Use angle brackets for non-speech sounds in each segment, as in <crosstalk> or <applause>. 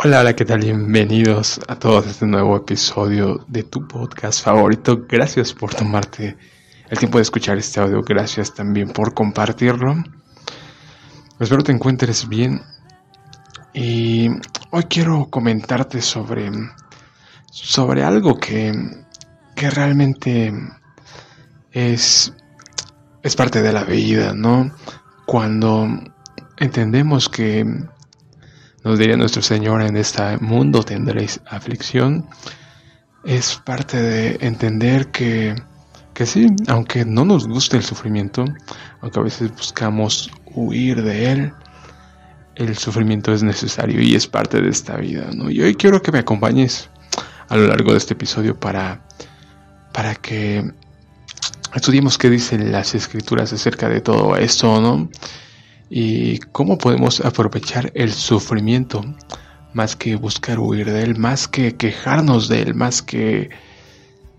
Hola, hola, ¿qué tal? Bienvenidos a todos a este nuevo episodio de tu podcast favorito. Gracias por tomarte el tiempo de escuchar este audio. Gracias también por compartirlo. Espero te encuentres bien. Y hoy quiero comentarte sobre, sobre algo que, que realmente es, es parte de la vida, ¿no? Cuando entendemos que nos diría nuestro Señor, en este mundo tendréis aflicción. Es parte de entender que, que sí, aunque no nos guste el sufrimiento, aunque a veces buscamos huir de él, el sufrimiento es necesario y es parte de esta vida, ¿no? Y hoy quiero que me acompañes a lo largo de este episodio para, para que estudiemos qué dicen las escrituras acerca de todo esto, ¿no? y cómo podemos aprovechar el sufrimiento más que buscar huir de él, más que quejarnos de él, más que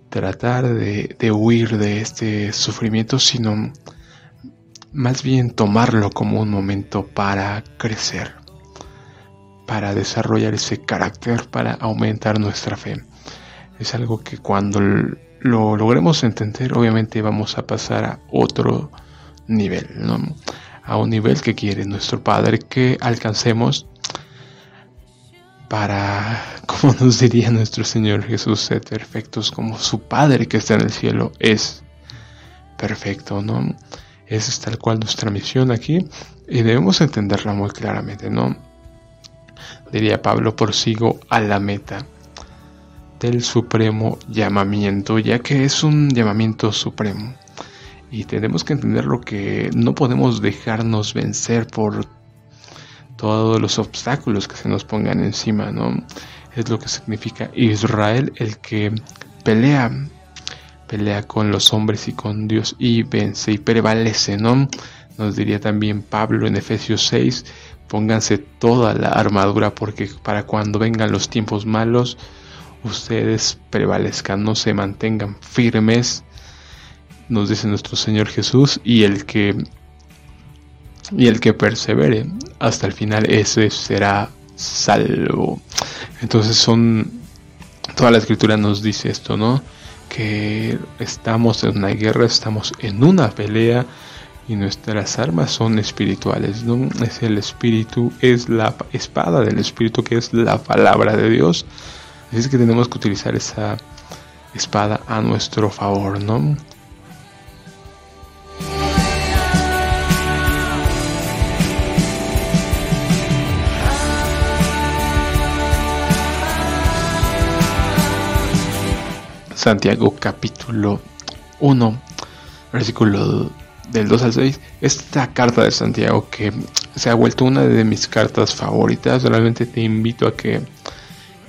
tratar de, huir de este sufrimiento, sino más bien tomarlo como un momento para crecer, para desarrollar ese carácter, para aumentar nuestra fe. Es algo que cuando lo logremos entender, obviamente vamos a pasar a otro nivel, ¿no? a un nivel que quiere nuestro Padre que alcancemos para, <laughs> como nos diría nuestro Señor Jesús, ser perfectos como su Padre que está en el cielo es perfecto, ¿no? Esa es tal cual nuestra misión aquí y debemos entenderla muy claramente, ¿no? Diría Pablo, sigo a la meta del supremo llamamiento, ya que es un llamamiento supremo. Y tenemos que entender lo que no podemos dejarnos vencer por todos los obstáculos que se nos pongan encima, ¿no? Es lo que significa Israel, el que pelea, pelea con los hombres y con Dios y vence y prevalece, ¿no? Nos diría también Pablo en Efesios 6, pónganse toda la armadura porque para cuando vengan los tiempos malos, ustedes prevalezcan, no se mantengan firmes nos dice nuestro Señor Jesús, y el que y el persevere hasta el final ese será salvo. Entonces son toda la escritura nos dice esto, ¿no? Que estamos en una guerra, estamos en una pelea y nuestras armas son espirituales, ¿no? Es el espíritu, es la espada del espíritu que es la palabra de Dios. Así es que tenemos que utilizar esa espada a nuestro favor, ¿no? Santiago capítulo 1, versículo del 2 al 6. Esta carta de Santiago que se ha vuelto una de mis cartas favoritas. Realmente te invito a que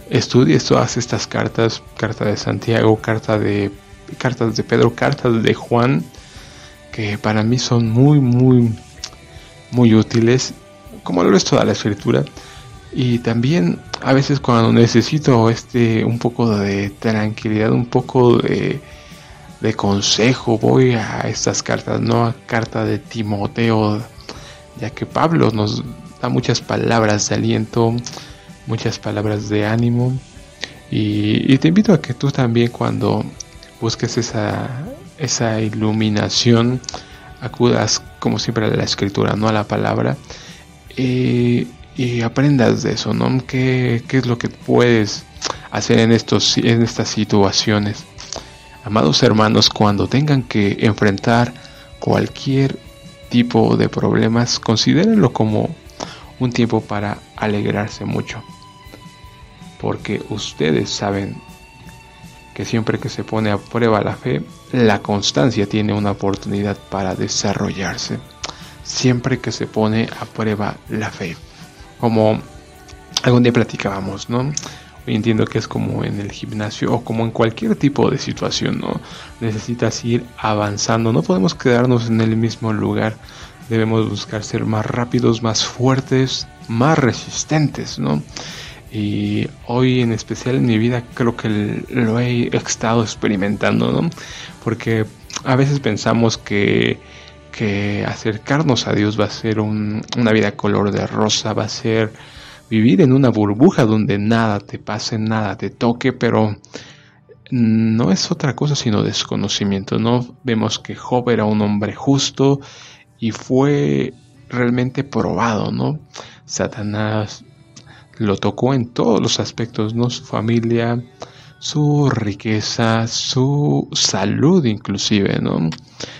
estudies todas estas cartas. Carta de Santiago, carta de cartas de Pedro, cartas de Juan, que para mí son muy, muy, muy útiles, como lo es toda la escritura. Y también a veces cuando necesito este un poco de tranquilidad, un poco de, consejo, voy a estas cartas, no a carta de Timoteo, ya que Pablo nos da muchas palabras de aliento, muchas palabras de ánimo. Y, te invito a que tú también cuando busques esa, esa iluminación, acudas como siempre a la escritura, no a la palabra. Y aprendas de eso, ¿no? ¿Qué, es lo que puedes hacer en, estos, en estas situaciones? Amados hermanos, cuando tengan que enfrentar cualquier tipo de problemas, considérenlo como un tiempo para alegrarse mucho. Porque ustedes saben que siempre que se pone a prueba la fe, la constancia tiene una oportunidad para desarrollarse. Siempre que se pone a prueba la fe como algún día platicábamos, ¿no? Entiendo que es como en el gimnasio o como en cualquier tipo de situación, ¿no? Necesitas ir avanzando, no podemos quedarnos en el mismo lugar, debemos buscar ser más rápidos, más fuertes, más resistentes, ¿no? Y hoy en especial en mi vida creo que lo he estado experimentando, ¿no? Porque a veces pensamos que, que acercarnos a Dios va a ser una vida color de rosa, va a ser vivir en una burbuja donde nada te pase, nada te toque, pero no es otra cosa sino desconocimiento, ¿no? Vemos que Job era un hombre justo y fue realmente probado, ¿no? Satanás lo tocó en todos los aspectos, ¿no? Su familia, su riqueza, su salud inclusive, ¿no?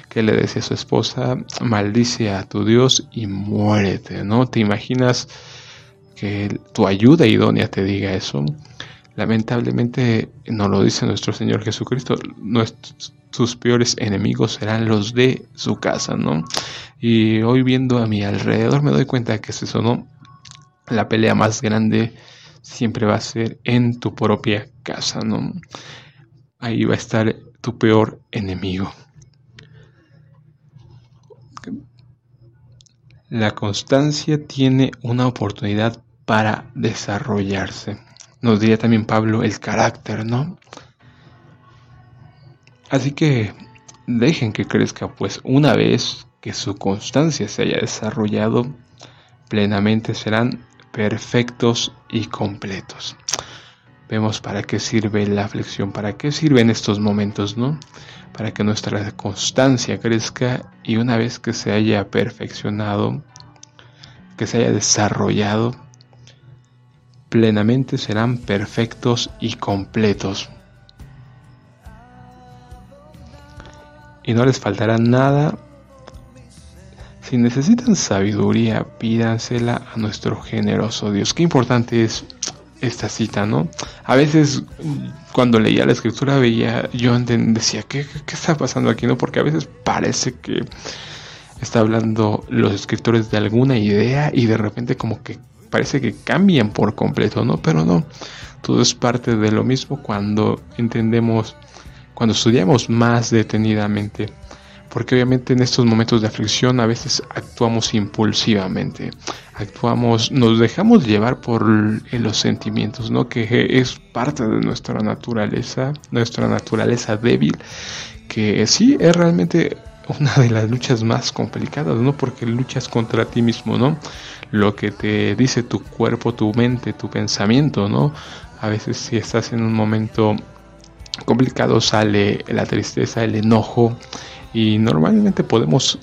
Que le decía a su esposa, maldice a tu Dios y muérete, ¿no? ¿Te imaginas que tu ayuda idónea te diga eso? Lamentablemente no lo dice nuestro Señor Jesucristo, sus peores enemigos serán los de su casa, ¿no? Y hoy viendo a mi alrededor me doy cuenta que es eso, ¿no? La pelea más grande siempre va a ser en tu propia casa, ¿no? Ahí va a estar tu peor enemigo. La constancia tiene una oportunidad para desarrollarse. Nos diría también Pablo el carácter, ¿no? Así que dejen que crezca, pues una vez que su constancia se haya desarrollado plenamente serán perfectos y completos. Vemos para qué sirve la aflicción, para qué sirven estos momentos, ¿no? Para que nuestra constancia crezca y una vez que se haya perfeccionado, que se haya desarrollado, plenamente serán perfectos y completos. Y no les faltará nada si necesitan sabiduría, pídansela a nuestro generoso Dios. Qué importante es esta cita, ¿no? A veces cuando leía la escritura veía, yo decía, ¿qué, ¿qué, está pasando aquí? ¿no? Porque a veces parece que está hablando los escritores de alguna idea y de repente como que parece que cambian por completo, ¿no? Pero no, todo es parte de lo mismo cuando entendemos, cuando estudiamos más detenidamente porque obviamente en estos momentos de aflicción a veces actuamos impulsivamente, actuamos, nos dejamos llevar por los sentimientos, ¿no? Que es parte de nuestra naturaleza, nuestra naturaleza débil, que sí es realmente una de las luchas más complicadas, ¿no? Porque luchas contra ti mismo, ¿no? Lo que te dice tu cuerpo, tu mente, tu pensamiento, ¿no? A veces si estás en un momento complicado sale la tristeza, el enojo, y normalmente podemos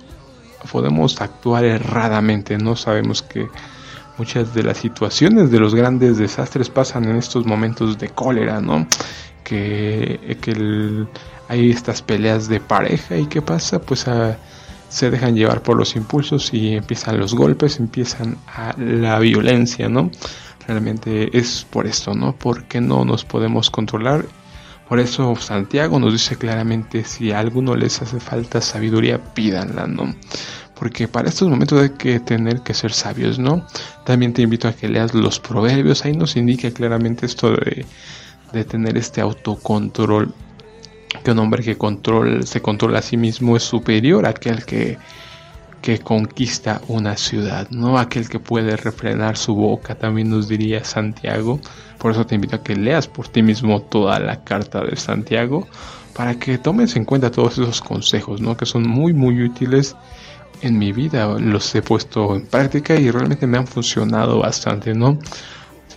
podemos actuar erradamente no sabemos que muchas de las situaciones de los grandes desastres pasan en estos momentos de cólera no que, que hay estas peleas de pareja y qué pasa pues se dejan llevar por los impulsos y empiezan los golpes empiezan a la violencia no realmente es por esto no porque no nos podemos controlar. Por eso Santiago nos dice claramente, si a alguno les hace falta sabiduría, pídanla, ¿no? Porque para estos momentos hay que tener que ser sabios, ¿no? También te invito a que leas los proverbios, ahí nos indica claramente esto de, de tener este autocontrol, un hombre que control, se controla a sí mismo es superior a aquel que que conquista una ciudad, no aquel que puede refrenar su boca, también nos diría Santiago. Por eso te invito a que leas por ti mismo toda la carta de Santiago para que tomes en cuenta todos esos consejos, ¿no? que son muy muy útiles en mi vida. Los he puesto en práctica y realmente me han funcionado bastante, ¿no?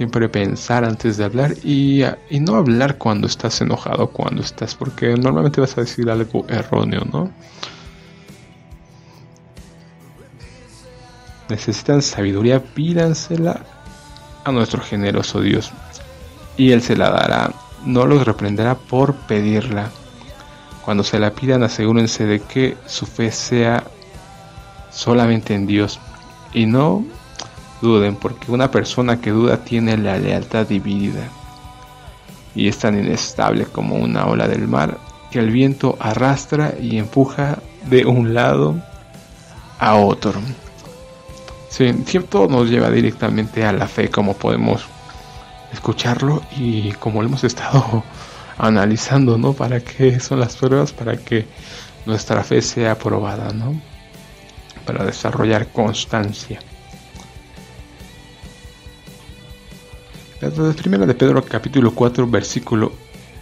Siempre pensar antes de hablar y, y no hablar cuando estás enojado, cuando estás, porque normalmente vas a decir algo erróneo, ¿no? necesitan sabiduría, pídansela a nuestro generoso Dios, y Él se la dará, no los reprenderá por pedirla. Cuando se la pidan, asegúrense de que su fe sea solamente en Dios, y no duden, porque una persona que duda tiene la lealtad dividida, y es tan inestable como una ola del mar, que el viento arrastra y empuja de un lado a otro. Sí, cierto nos lleva directamente a la fe, como podemos escucharlo y como hemos estado <laughs> analizando, ¿no? Para qué son las pruebas, para que nuestra fe sea aprobada, ¿no? Para desarrollar constancia. Primera de Pedro capítulo 4 versículo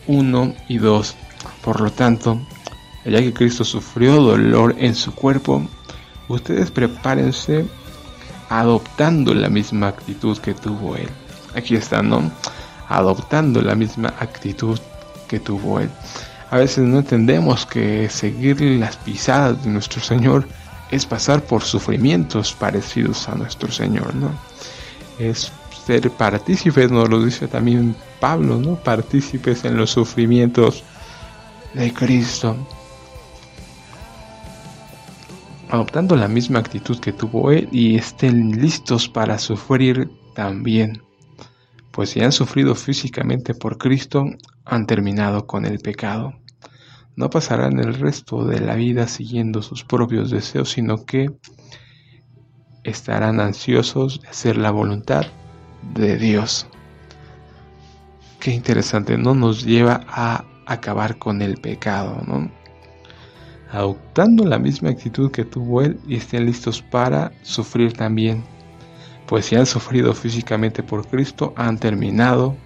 1 y 2. Por lo tanto, ya que Cristo sufrió dolor en su cuerpo, ustedes prepárense adoptando la misma actitud que tuvo Él. Aquí está, ¿no? Adoptando la misma actitud que tuvo Él. A veces no entendemos que seguir las pisadas de nuestro Señor es pasar por sufrimientos parecidos a nuestro Señor, ¿no? Es ser partícipes, nos lo dice también Pablo, ¿no? Partícipes en los sufrimientos de Cristo. Adoptando la misma actitud que tuvo Él y estén listos para sufrir también. Pues si han sufrido físicamente por Cristo, han terminado con el pecado. No pasarán el resto de la vida siguiendo sus propios deseos, sino que estarán ansiosos de hacer la voluntad de Dios. Qué interesante, ¿no? Nos lleva a acabar con el pecado, ¿no? Adoptando la misma actitud que tuvo él y estén listos para sufrir también. Pues si han sufrido físicamente por Cristo, han terminado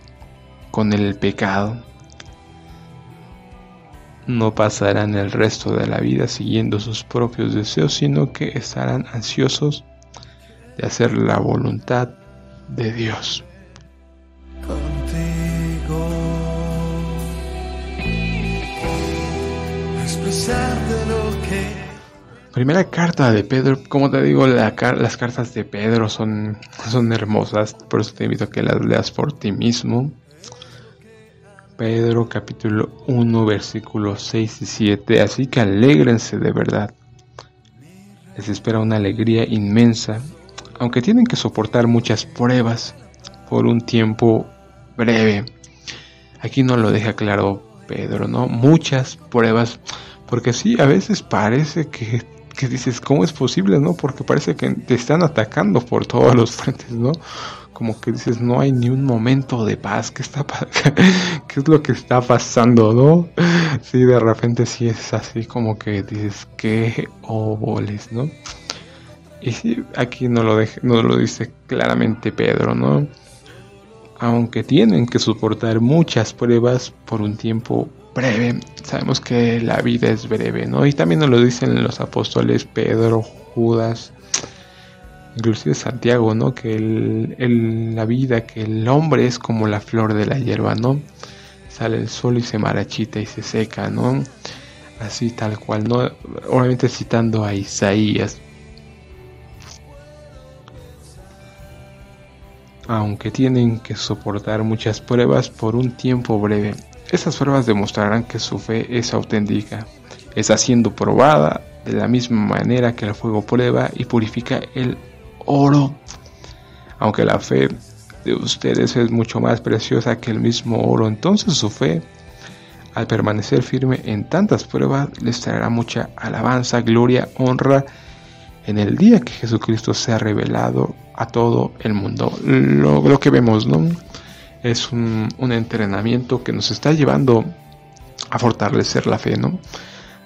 con el pecado no pasarán el resto de la vida siguiendo sus propios deseos, sino que estarán ansiosos de hacer la voluntad de Dios. Primera carta de Pedro, como te digo, las cartas de Pedro son, son hermosas, por eso te invito a que las leas por ti mismo. Pedro capítulo 1 versículos 6 y 7. Así que alégrense de verdad. Les espera una alegría inmensa, aunque tienen que soportar muchas pruebas por un tiempo breve. Aquí no lo deja claro Pedro, ¿no? Muchas pruebas, porque sí, a veces parece que, que dices, ¿cómo es posible, no? Porque parece que te están atacando por todos los frentes, ¿no? como que dices, no hay ni un momento de paz, ¿qué, está <laughs> ¿qué es lo que está pasando, no? Sí, de repente sí es así como que dices, ¿qué oboles, no? Y aquí no lo, no lo dice claramente Pedro, ¿no? Aunque tienen que soportar muchas pruebas por un tiempo breve, sabemos que la vida es breve, ¿no? Y también nos lo dicen los apóstoles Pedro, Judas, inclusive Santiago, ¿no? Que el, la vida, que el hombre es como la flor de la hierba, ¿no? Sale el sol y se marachita y se seca, ¿no? Así tal cual, ¿no? Obviamente citando a Isaías. Aunque tienen que soportar muchas pruebas por un tiempo breve, esas pruebas demostrarán que su fe es auténtica, está siendo probada de la misma manera que el fuego prueba y purifica el oro. Aunque la fe de ustedes es mucho más preciosa que el mismo oro, entonces su fe, al permanecer firme en tantas pruebas, les traerá mucha alabanza, gloria, honra en el día que Jesucristo sea revelado a todo el mundo. Lo, que vemos. Es un, un, entrenamiento que nos está llevando a fortalecer la fe, ¿no?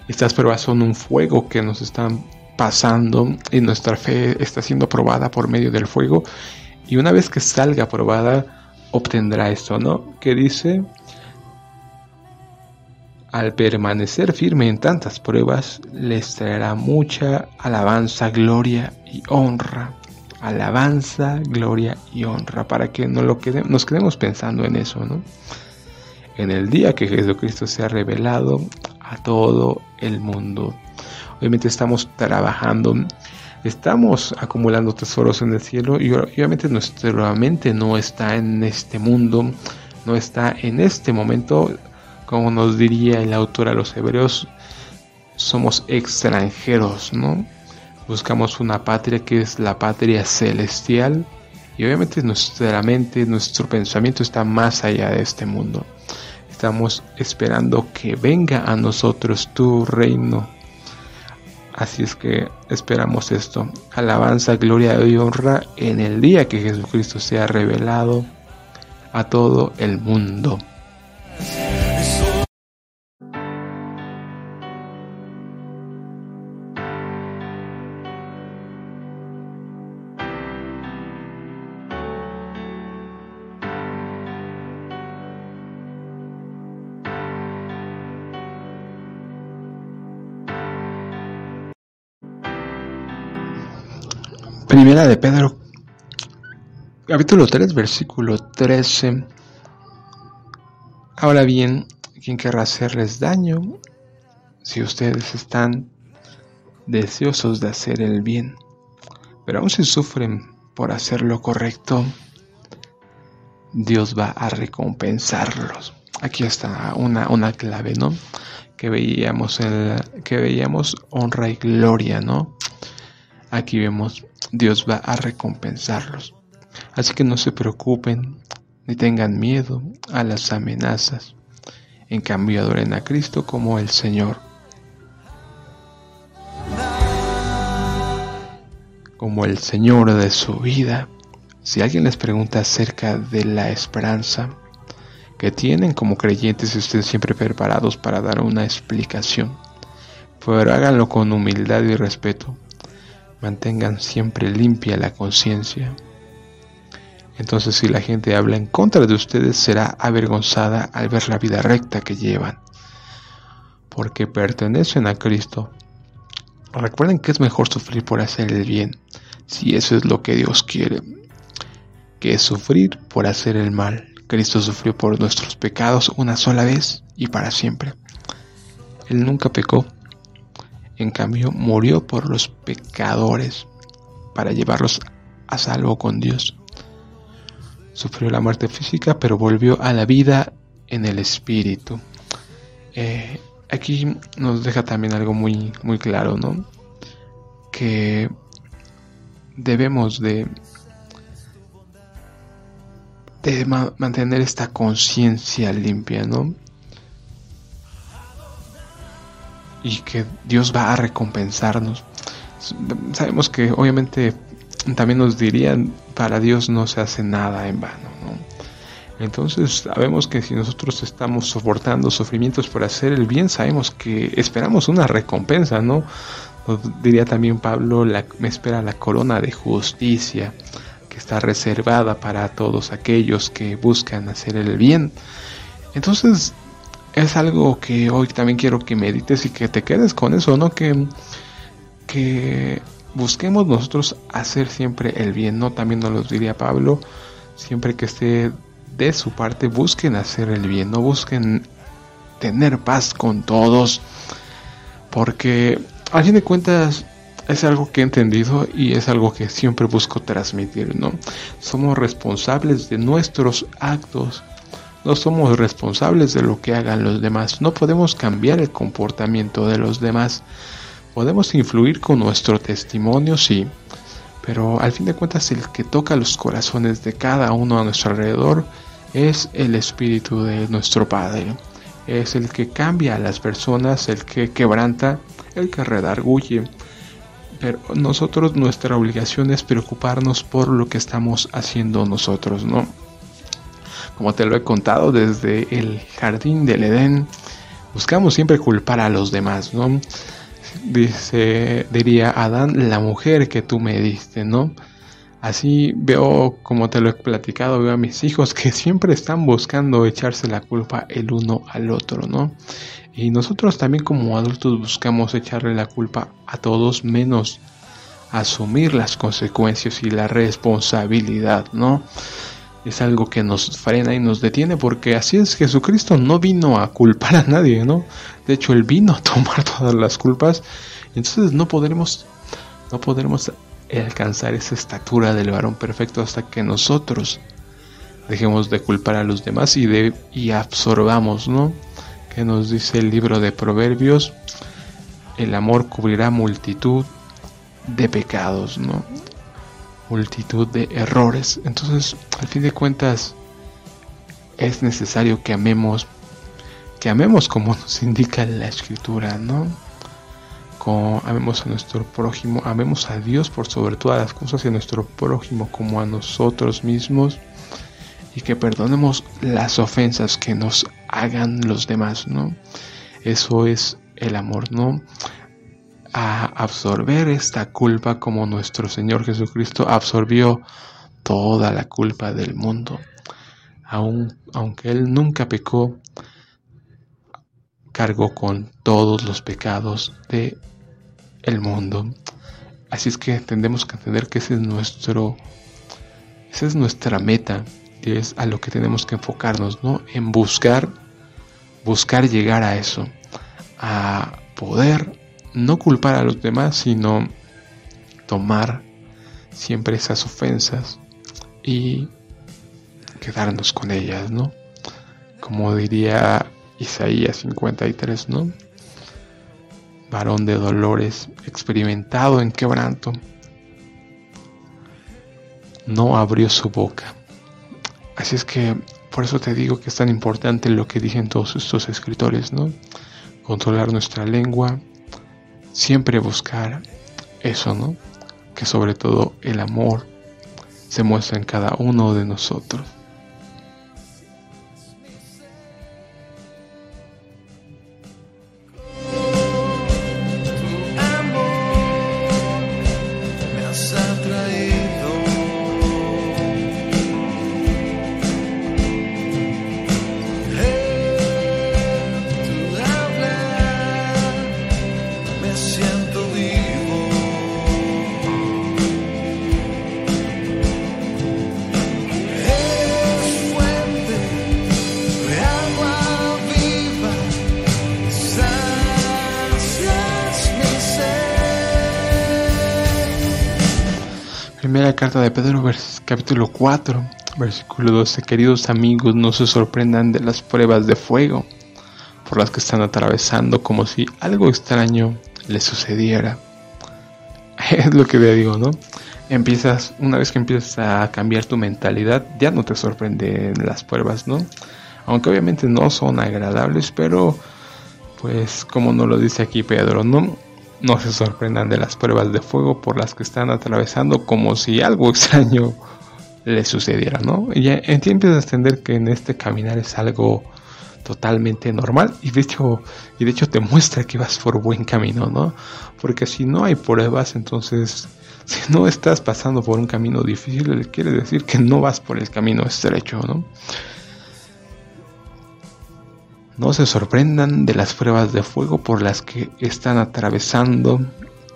Estas pruebas son un fuego que nos están pasando y nuestra fe está siendo probada por medio del fuego y una vez que salga probada obtendrá esto, ¿no? Que dice, al permanecer firme en tantas pruebas, les traerá mucha alabanza, gloria y honra. Alabanza, gloria y honra, para que no lo nos quedemos pensando en eso, ¿no? En el día que Jesucristo sea revelado a todo el mundo. Obviamente estamos trabajando, estamos acumulando tesoros en el cielo y obviamente nuestra mente no está en este mundo, no está en este momento, como nos diría el autor a los hebreos, somos extranjeros, ¿no? Buscamos una patria que es la patria celestial y obviamente nuestra mente, nuestro pensamiento está más allá de este mundo. Estamos esperando que venga a nosotros tu reino Así es que esperamos esto. Alabanza, gloria y honra en el día que Jesucristo sea revelado a todo el mundo. Primera de Pedro, capítulo 3, versículo 13. Ahora bien, ¿quién querrá hacerles daño si ustedes están deseosos de hacer el bien? Pero aún si sufren por hacer lo correcto, Dios va a recompensarlos. Aquí está una, una clave, ¿no? Que veíamos, el, que veíamos honra y gloria, ¿no? Aquí vemos, Dios va a recompensarlos. Así que no se preocupen ni tengan miedo a las amenazas. En cambio, adoren a Cristo como el Señor. Como el Señor de su vida. Si alguien les pregunta acerca de la esperanza que tienen como creyentes, estén siempre preparados para dar una explicación. Pero háganlo con humildad y respeto. Mantengan siempre limpia la conciencia. Entonces si la gente habla en contra de ustedes será avergonzada al ver la vida recta que llevan. Porque pertenecen a Cristo. Recuerden que es mejor sufrir por hacer el bien, si eso es lo que Dios quiere que es sufrir por hacer el mal. Cristo sufrió por nuestros pecados una sola vez y para siempre. Él nunca pecó, en cambio murió por los pecadores para llevarlos a salvo con Dios. Sufrió la muerte física, pero volvió a la vida en el espíritu. Eh, aquí nos deja también algo muy, muy claro, ¿no? Que debemos de de mantener esta conciencia limpia, ¿no? Y que Dios va a recompensarnos. Sabemos que obviamente también nos dirían, para Dios no se hace nada en vano, ¿no? Entonces sabemos que si nosotros estamos soportando sufrimientos por hacer el bien, sabemos que esperamos una recompensa, ¿no? diría también Pablo, me espera la corona de justicia está reservada para todos aquellos que buscan hacer el bien. Entonces, es algo que hoy también quiero que medites y que te quedes con eso, ¿no? Que, que busquemos nosotros hacer siempre el bien, ¿no? También nos lo diría Pablo, siempre que esté de su parte, busquen hacer el bien, no busquen tener paz con todos, porque a fin de cuentas es algo que he entendido y es algo que siempre busco transmitir, ¿no? Somos responsables de nuestros actos, no somos responsables de lo que hagan los demás, no podemos cambiar el comportamiento de los demás, podemos influir con nuestro testimonio, sí, pero al fin de cuentas el que toca los corazones de cada uno a nuestro alrededor es el Espíritu de nuestro Padre. Es el que cambia a las personas, el que quebranta, el que redarguye, pero nosotros nuestra obligación es preocuparnos por lo que estamos haciendo nosotros, ¿no? Como te lo he contado desde el jardín del Edén, buscamos siempre culpar a los demás, ¿no? Dice, diría Adán, la mujer que tú me diste, ¿no? Así veo, como te lo he platicado, veo a mis hijos que siempre están buscando echarse la culpa el uno al otro, ¿no? Y nosotros también como adultos buscamos echarle la culpa a todos menos asumir las consecuencias y la responsabilidad, ¿no? Es algo que nos frena y nos detiene porque así es Jesucristo no vino a culpar a nadie, ¿no? De hecho, él vino a tomar <laughs> todas las culpas. Entonces no podremos no podremos alcanzar esa estatura del varón perfecto hasta que nosotros dejemos de culpar a los demás y de y absorbamos, ¿no? que nos dice el libro de Proverbios, el amor cubrirá multitud de pecados, ¿no? Multitud de errores. Entonces, al fin de cuentas, es necesario que amemos, que amemos como nos <laughs> indica la escritura, ¿no? Como amemos a nuestro prójimo, amemos a Dios por sobre todas las cosas y a nuestro prójimo como a nosotros mismos y que perdonemos las ofensas que nos hagan los demás, ¿no? Eso es el amor, ¿no? A absorber esta culpa como nuestro Señor Jesucristo absorbió toda la culpa del mundo. Aun, aunque Él nunca pecó, cargó con todos los pecados de el mundo. Así es que tendremos que entender que ese es nuestro, esa es nuestra meta, que es a lo que tenemos que enfocarnos, ¿no? En buscar, buscar llegar a eso, a poder no culpar a los demás, sino tomar siempre esas ofensas y quedarnos con ellas, ¿no? Como diría Isaías 53, ¿no? varón de dolores, experimentado en quebranto, no abrió su boca. Así es que por eso te digo que es tan importante lo que dicen todos estos escritores, ¿no? Controlar nuestra lengua, siempre buscar eso, ¿no? Que sobre todo el amor se muestra en cada uno de nosotros. 4, versículo 12. Queridos amigos, no se sorprendan de las pruebas de fuego por las que están atravesando como si algo extraño les sucediera. <laughs> Es lo que te digo, ¿no? Empiezas, una vez que empiezas a cambiar tu mentalidad, ya no te sorprenden las pruebas, ¿no? Aunque obviamente no son agradables, pero pues como nos lo dice aquí Pedro, ¿no? No se sorprendan de las pruebas de fuego por las que están atravesando como si algo <laughs> extraño les sucediera, ¿no? Y ya empiezas a entender que en este caminar es algo totalmente normal y de hecho y de hecho te muestra que vas por buen camino, ¿no? Porque si no hay pruebas, entonces <laughs> si no estás pasando por un camino difícil, quiere decir que no vas por el camino estrecho, ¿no? No se sorprendan de las pruebas de fuego por las que están atravesando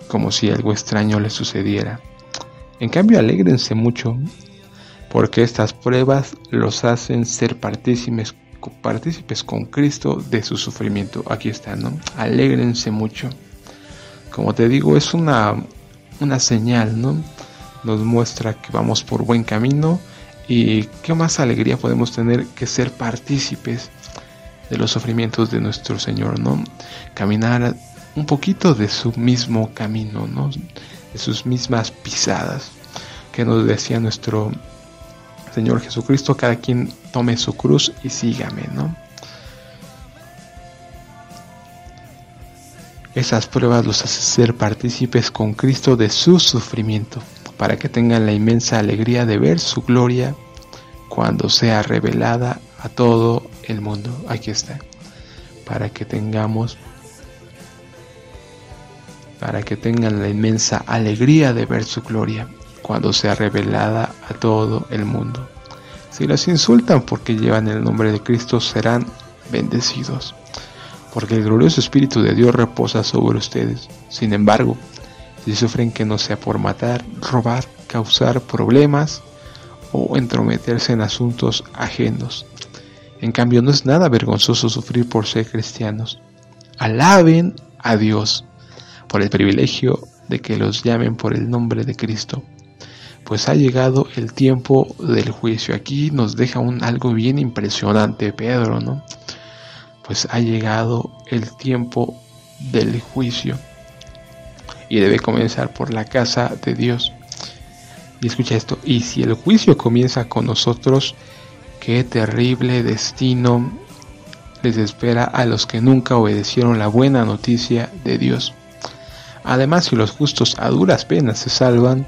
como si algo extraño les sucediera. En cambio, alégrense mucho porque estas pruebas los hacen ser partícipes, con Cristo de su sufrimiento. Aquí está, ¿no? Alégrense mucho. Como te digo, es una, una señal, ¿no? Nos muestra que vamos por buen camino y qué más alegría podemos tener que ser partícipes de los sufrimientos de nuestro Señor, ¿no? Caminar un poquito de su mismo camino, ¿no? De sus mismas pisadas, que nos decía nuestro Señor Jesucristo, cada quien tome su cruz y sígame, ¿no? Esas pruebas los hace ser partícipes con Cristo de su sufrimiento, para que tengan la inmensa alegría de ver su gloria cuando sea revelada a todo el mundo. Aquí está. Para que tengamos, para que tengan la inmensa alegría de ver su gloria cuando sea revelada a todo el mundo. Si los insultan porque llevan el nombre de Cristo, serán bendecidos, porque el glorioso Espíritu de Dios reposa sobre ustedes. Sin embargo, si sufren que no sea por matar, robar, causar problemas o entrometerse en asuntos ajenos, en cambio, no es nada vergonzoso sufrir por ser cristianos. Alaben a Dios por el privilegio de que los llamen por el nombre de Cristo. Pues ha llegado el tiempo del juicio. Aquí nos deja un algo bien impresionante Pedro, ¿no? Pues ha llegado el tiempo del juicio. Y debe comenzar por la casa de Dios. Y escucha esto, y si el juicio comienza con nosotros, Qué terrible destino les espera a los que nunca obedecieron la buena noticia de Dios. Además, si los justos a duras penas se salvan,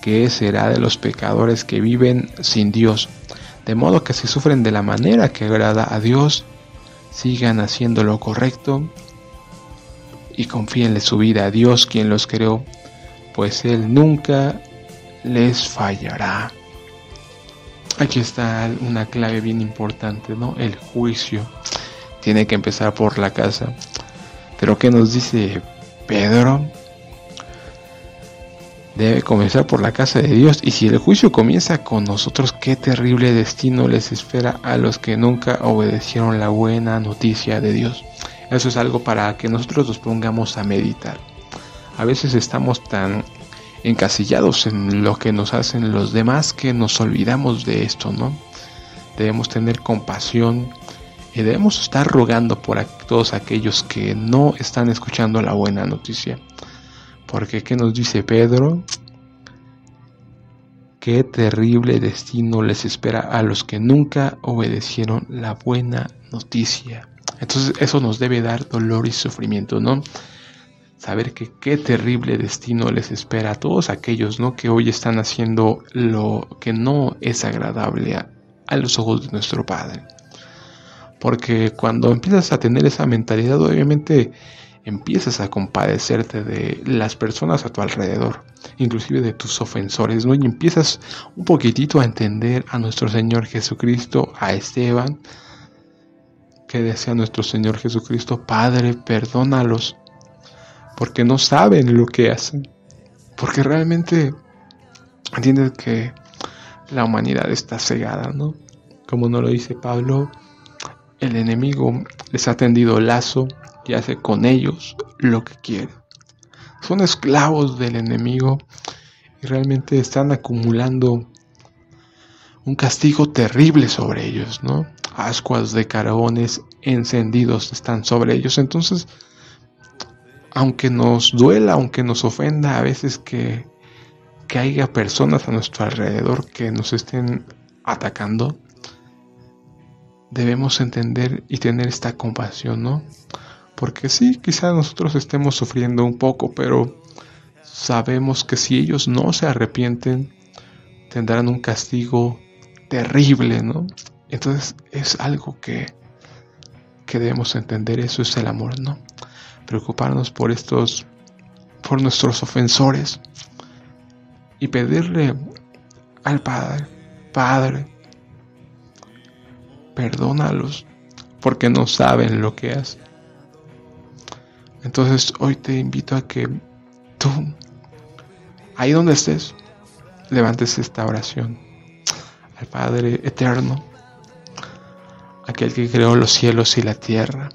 ¿qué será de los pecadores que viven sin Dios? De modo que si sufren de la manera que agrada a Dios, sigan haciendo lo correcto y confíenle su vida a Dios quien los creó, pues Él nunca les fallará. Aquí está una clave bien importante, ¿no? El juicio tiene que empezar por la casa. Pero ¿qué nos dice Pedro? Debe comenzar por la casa de Dios. Y si el juicio comienza con nosotros, qué terrible destino les espera a los que nunca obedecieron la buena noticia de Dios. Eso es algo para que nosotros nos pongamos a meditar. A veces estamos tan encasillados en lo que nos hacen los demás que nos olvidamos de esto, ¿no? Debemos tener compasión y debemos estar rogando por todos aquellos que no están escuchando la buena noticia. Porque ¿qué nos dice Pedro? Qué terrible destino les espera a los que nunca obedecieron la buena noticia. Entonces eso nos debe dar dolor y sufrimiento, ¿no? Saber que qué terrible destino les espera a todos aquellos, ¿no? Que hoy están haciendo lo que no es agradable a, a los ojos de nuestro Padre. Porque cuando empiezas a tener esa mentalidad, obviamente empiezas a compadecerte de las personas a tu alrededor, inclusive de tus ofensores, ¿no? Y empiezas un poquitito a entender a nuestro Señor Jesucristo, a Esteban, que decía nuestro Señor Jesucristo, Padre, perdónalos, porque no saben lo que hacen, porque realmente entiendes que la humanidad está cegada, ¿no? Como nos lo dice Pablo, el enemigo les ha tendido lazo y hace con ellos lo que quiere. Son esclavos del enemigo y realmente están acumulando un castigo terrible sobre ellos, ¿no? Ascuas de carbones encendidos están sobre ellos. Entonces, aunque nos duela, aunque nos ofenda a veces que, que haya personas a nuestro alrededor que nos estén atacando, debemos entender y tener esta compasión, ¿no? Porque sí, quizás nosotros estemos sufriendo un poco, pero sabemos que si ellos no se arrepienten, tendrán un castigo terrible, ¿no? Entonces es algo que, que debemos entender, eso es el amor, ¿no? Preocuparnos por estos, por nuestros ofensores y pedirle al Padre, Padre, perdónalos porque no saben lo que hacen. Entonces hoy te invito a que tú, ahí donde estés, levantes esta oración al Padre eterno, aquel que creó los cielos y la tierra,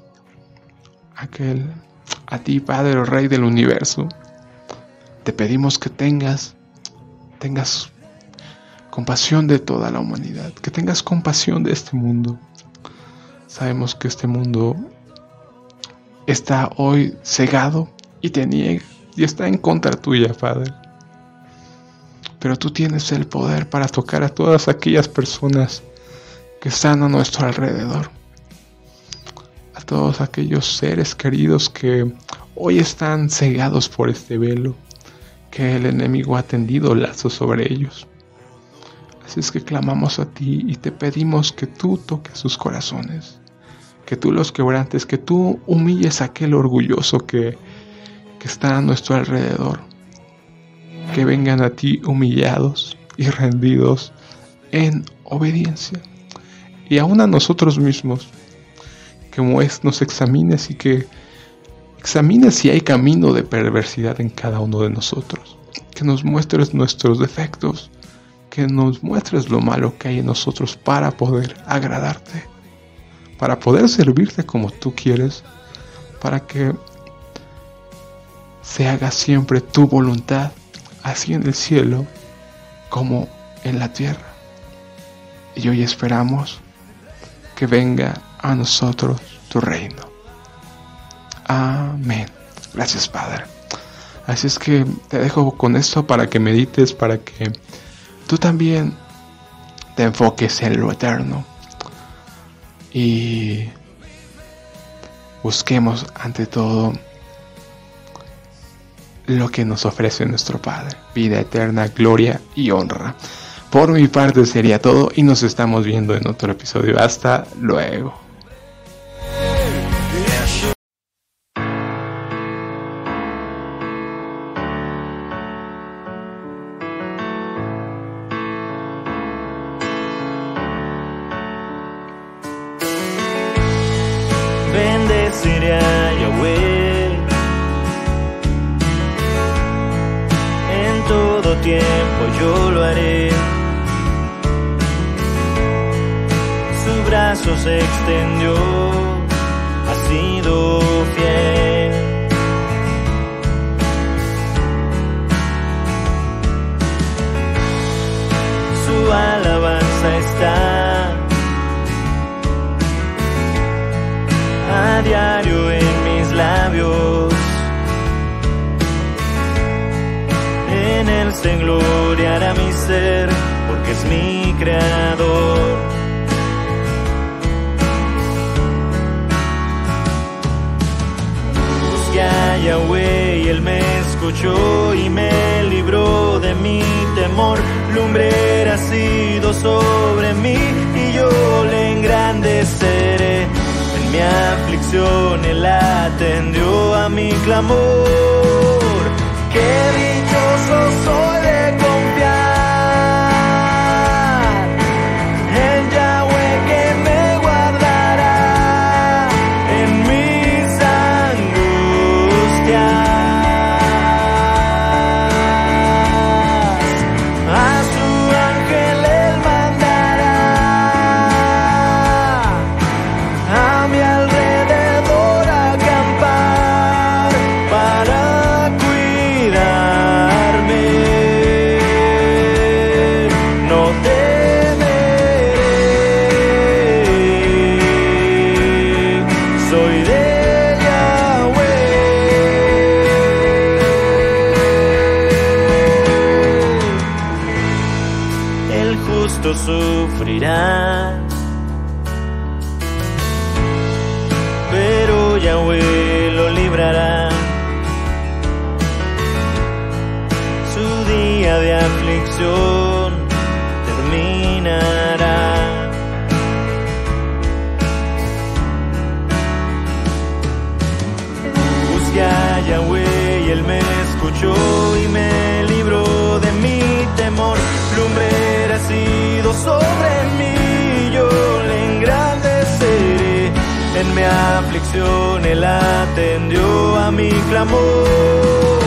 aquel, a ti Padre, Rey del universo, te pedimos que tengas, tengas compasión de toda la humanidad, que tengas compasión de este mundo. Sabemos que este mundo está hoy cegado y te niega y está en contra tuya, Padre. Pero tú tienes el poder para tocar a todas aquellas personas que están a nuestro alrededor. A todos aquellos seres queridos que hoy están cegados por este velo, que el enemigo ha tendido lazos sobre ellos. Así es que clamamos a ti y te pedimos que tú toques sus corazones, que tú los quebrantes, que tú humilles a aquel orgulloso que, que está a nuestro alrededor, que vengan a ti humillados y rendidos en obediencia. Y aún a nosotros mismos, que nos examines y que examines si hay camino de perversidad en cada uno de nosotros, que nos muestres nuestros defectos que nos muestres lo malo que hay en nosotros para poder agradarte, para poder servirte como tú quieres, para que se haga siempre tu voluntad, así en el cielo como en la tierra. Y hoy esperamos que venga a nosotros tu reino. Amén. Gracias Padre. Así es que te dejo con esto para que medites, para que tú también te enfoques en lo eterno y busquemos ante todo lo que nos ofrece nuestro Padre, vida eterna, gloria y honra. Por mi parte sería todo y nos estamos viendo en otro episodio. Hasta luego. Yahweh y él me escuchó y me libró de mi temor. Lumbrera ha sido sobre mí y yo le engrandeceré. En mi aflicción él atendió a mi clamor. Qué dichoso soy de Sufrirá. Pero Yahweh lo librará. Su día de aflicción. sobre mí, yo le engrandeceré. En mi aflicción él atendió a mi clamor.